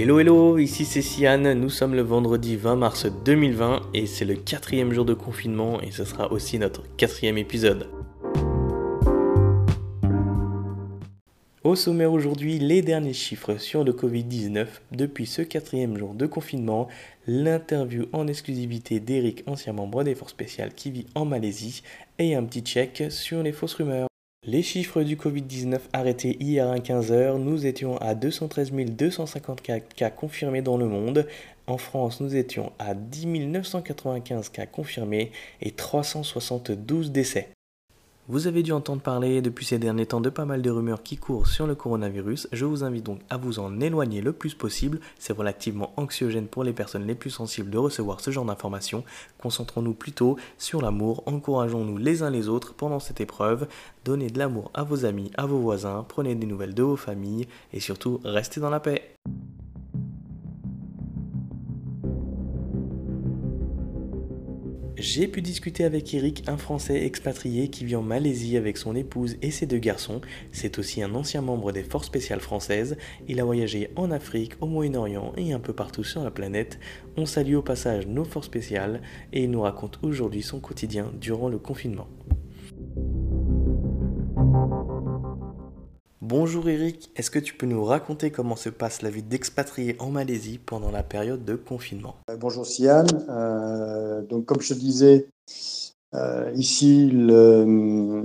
Hello hello, ici c'est Sian, nous sommes le vendredi 20 mars 2020 et c'est le quatrième jour de confinement et ce sera aussi notre quatrième épisode. Au sommaire aujourd'hui, les derniers chiffres sur le Covid-19 depuis ce quatrième jour de confinement, l'interview en exclusivité d'Eric, ancien membre des forces spéciales qui vit en Malaisie, et un petit check sur les fausses rumeurs. Les chiffres du Covid-19 arrêtés hier à 15h, nous étions à 213 254 cas confirmés dans le monde. En France, nous étions à 10 995 cas confirmés et 372 décès. Vous avez dû entendre parler depuis ces derniers temps de pas mal de rumeurs qui courent sur le coronavirus. Je vous invite donc à vous en éloigner le plus possible. C'est relativement anxiogène pour les personnes les plus sensibles de recevoir ce genre d'informations. Concentrons-nous plutôt sur l'amour. Encourageons-nous les uns les autres pendant cette épreuve. Donnez de l'amour à vos amis, à vos voisins. Prenez des nouvelles de vos familles et surtout restez dans la paix. J'ai pu discuter avec Eric, un Français expatrié qui vit en Malaisie avec son épouse et ses deux garçons. C'est aussi un ancien membre des forces spéciales françaises. Il a voyagé en Afrique, au Moyen-Orient et un peu partout sur la planète. On salue au passage nos forces spéciales et il nous raconte aujourd'hui son quotidien durant le confinement. Bonjour Eric, est-ce que tu peux nous raconter comment se passe la vie d'expatrié en Malaisie pendant la période de confinement? Euh, Bonjour Sian, euh, donc comme je te disais, euh, ici le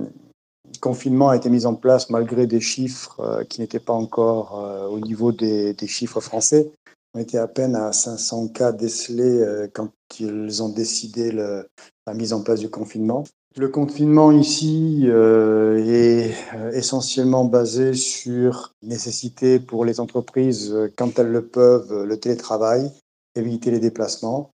confinement a été mis en place malgré des chiffres qui n'étaient pas encore au niveau des, chiffres français. On était à peine à 500 cas décelés quand ils ont décidé la mise en place du confinement. Le confinement ici euh, est euh, essentiellement basé sur nécessité pour les entreprises, euh, quand elles le peuvent, le télétravail, éviter les déplacements.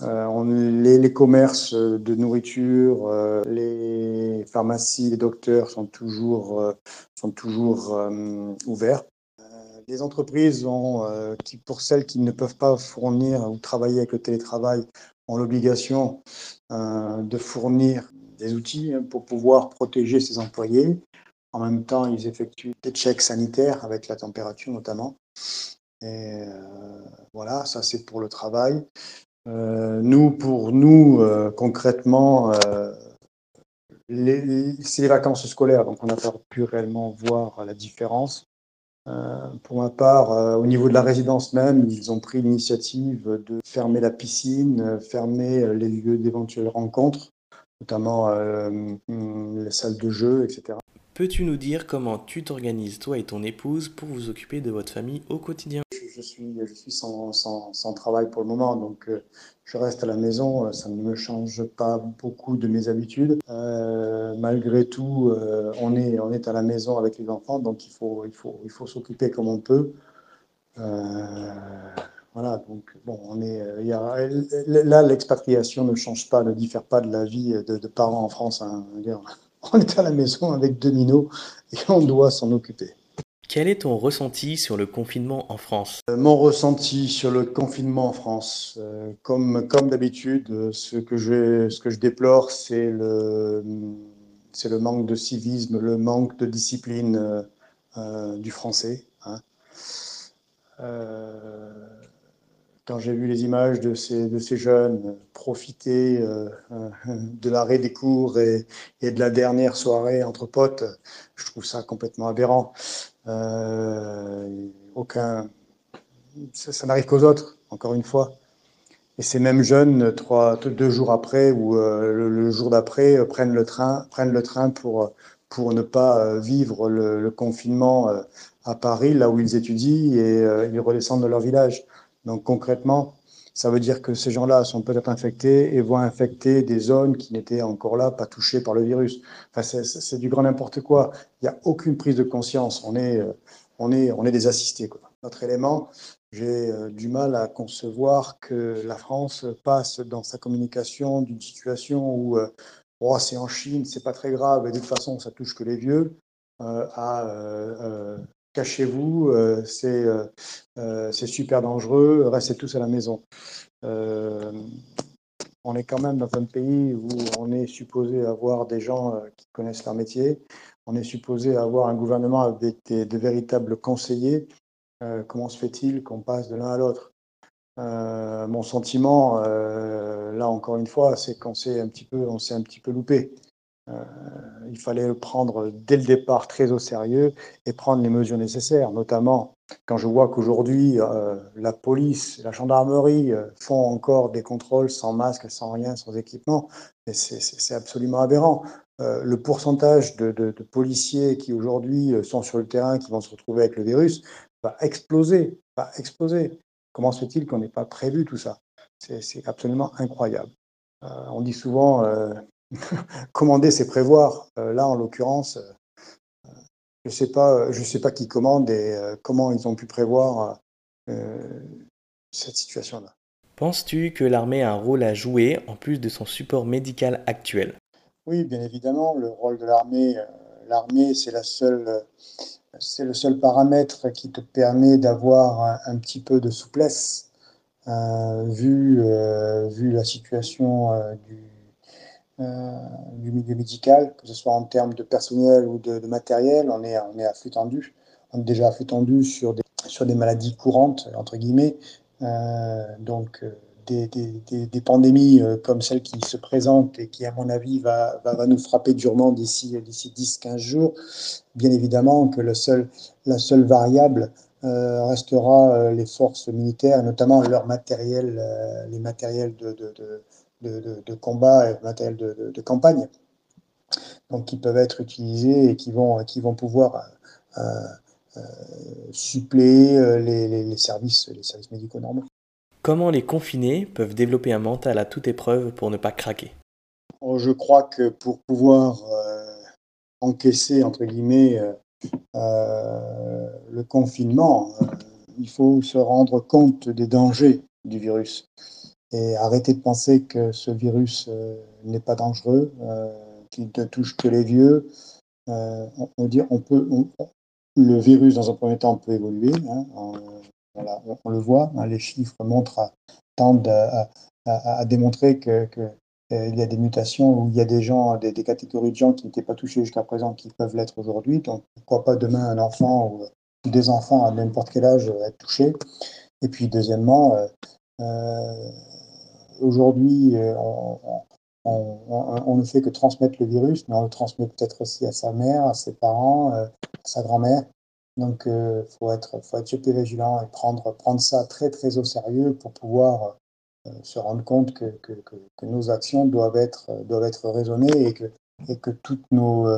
les, commerces de nourriture, les pharmacies, les docteurs sont toujours, sont toujours ouverts. Les entreprises qui, pour celles qui ne peuvent pas fournir ou travailler avec le télétravail, ont l'obligation de fournir des outils hein, pour pouvoir protéger ses employés. En même temps, ils effectuent des checks sanitaires avec la température notamment. Et euh, voilà, ça c'est pour le travail. Euh, nous, pour nous, euh, concrètement, c'est les vacances scolaires, donc on n'a pas pu réellement voir la différence. pour ma part, au niveau de la résidence même, ils ont pris l'initiative de fermer la piscine, fermer les lieux d'éventuelles rencontres notamment euh, les salles de jeu, etc. Peux-tu nous dire comment tu t'organises, toi et ton épouse, pour vous occuper de votre famille au quotidien? Je, suis, je suis sans, sans, sans, travail pour le moment, donc euh, je reste à la maison. Ça ne me change pas beaucoup de mes habitudes. Euh, malgré tout, on, est, on est à la maison avec les enfants, donc il faut, il faut, il faut s'occuper comme on peut. Voilà, donc bon, on est, euh, y a, là, l'expatriation ne change pas, ne diffère pas de la vie de, parents en France. Hein. On est à la maison avec deux minots et on doit s'en occuper. Quel est ton ressenti sur le confinement en France? Euh, Mon ressenti sur le confinement en France, euh, comme, comme d'habitude, ce, que je, ce que je déplore, c'est le, c'est le manque de civisme, le manque de discipline du français. Hein quand j'ai vu les images de ces, jeunes profiter euh, euh, de l'arrêt des cours et, de la dernière soirée entre potes, je trouve ça complètement aberrant. Euh, aucun, ça, n'arrive qu'aux autres, encore une fois. Et ces mêmes jeunes, deux jours après ou le, jour d'après, prennent le train, prennent le train pour ne pas vivre le confinement à Paris, là où ils étudient, et ils redescendent de leur village. Donc concrètement, ça veut dire que ces gens-là sont peut-être infectés et vont infecter des zones qui n'étaient encore là, pas touchées par le virus. Enfin, c'est du grand n'importe quoi. Il n'y a aucune prise de conscience. On est, euh, on est, on est des assistés. Quoi. Notre élément, j'ai euh, du mal à concevoir que la France passe dans sa communication d'une situation où euh, oh, c'est en Chine, c'est pas très grave, et de toute façon, ça touche que les vieux, à cachez-vous, euh, euh, euh, c'est super dangereux, restez tous à la maison. on est quand même dans un pays où on est supposé avoir des gens qui connaissent leur métier, on est supposé avoir un gouvernement avec de véritables conseillers comment se fait-il qu'on passe de l'un à l'autre? Mon sentiment, là encore une fois, c'est qu'on s'est un petit peu, on s'est un petit peu loupé. Euh, il fallait le prendre dès le départ très au sérieux et prendre les mesures nécessaires, notamment quand je vois qu'aujourd'hui euh, la police, la gendarmerie euh, font encore des contrôles sans masque, sans rien, sans équipement, c'est absolument aberrant. le pourcentage de, policiers qui aujourd'hui sont sur le terrain, qui vont se retrouver avec le virus, va exploser, va exploser. Comment se fait-il qu'on n'ait pas prévu tout ça? C'est absolument incroyable. on dit souvent commander, c'est prévoir. Euh, là, en l'occurrence, euh, je ne sais, pas, je sais pas qui commande et euh, comment ils ont pu prévoir cette situation-là. Penses-tu que l'armée a un rôle à jouer en plus de son support médical actuel? Oui, bien évidemment, le rôle de l'armée, l'armée, c'est la seule, c'est le seul paramètre qui te permet d'avoir un, petit peu de souplesse, vu, vu la situation euh, du milieu médical, que ce soit en termes de personnel ou de, matériel. On est, on est à flux tendu. On est déjà à flux tendu sur des, sur des maladies courantes, entre guillemets. Euh, donc, euh, des, des, des, pandémies comme celle qui se présente et qui, à mon avis, va, va, va nous frapper durement d'ici 10-15 jours. Bien évidemment que le seul, la seule variable restera les forces militaires, notamment leur matériel, les matériels de, de, combat et matériel de, campagne, donc qui peuvent être utilisés et qui vont, qui vont pouvoir euh, euh, suppléer euh, les, services, les services médicaux normaux. Comment les confinés peuvent développer un mental à toute épreuve pour ne pas craquer? Oh, Je crois que pour pouvoir encaisser, entre guillemets, le confinement, il faut se rendre compte des dangers du virus et arrêter de penser que ce virus euh, n'est pas dangereux, euh, qu'il ne touche que les vieux. Euh, on, dire, on peut, le virus, dans un premier temps, peut évoluer. Hein, on, le voit, hein, les chiffres montrent tendent à, démontrer que, il y a des mutations où il y a des gens, des, catégories de gens qui n'étaient pas touchés jusqu'à présent, qui peuvent l'être aujourd'hui. Donc, pourquoi pas demain un enfant ou des enfants à n'importe quel âge être touchés. Et puis, deuxièmement, on, ne fait que transmettre le virus, mais on le transmet peut-être aussi à sa mère, à ses parents, euh, à sa grand-mère. Donc, il euh, faut être, faut être super vigilant et prendre, prendre ça très, très au sérieux pour pouvoir se rendre compte que, que, nos actions doivent être, doivent être raisonnées et que, et que toutes nos,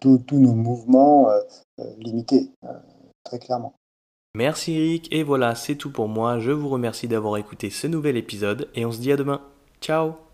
tous nos mouvements limités, très clairement. Merci Eric, et voilà, c'est tout pour moi. Je vous remercie d'avoir écouté ce nouvel épisode, et on se dit à demain. Ciao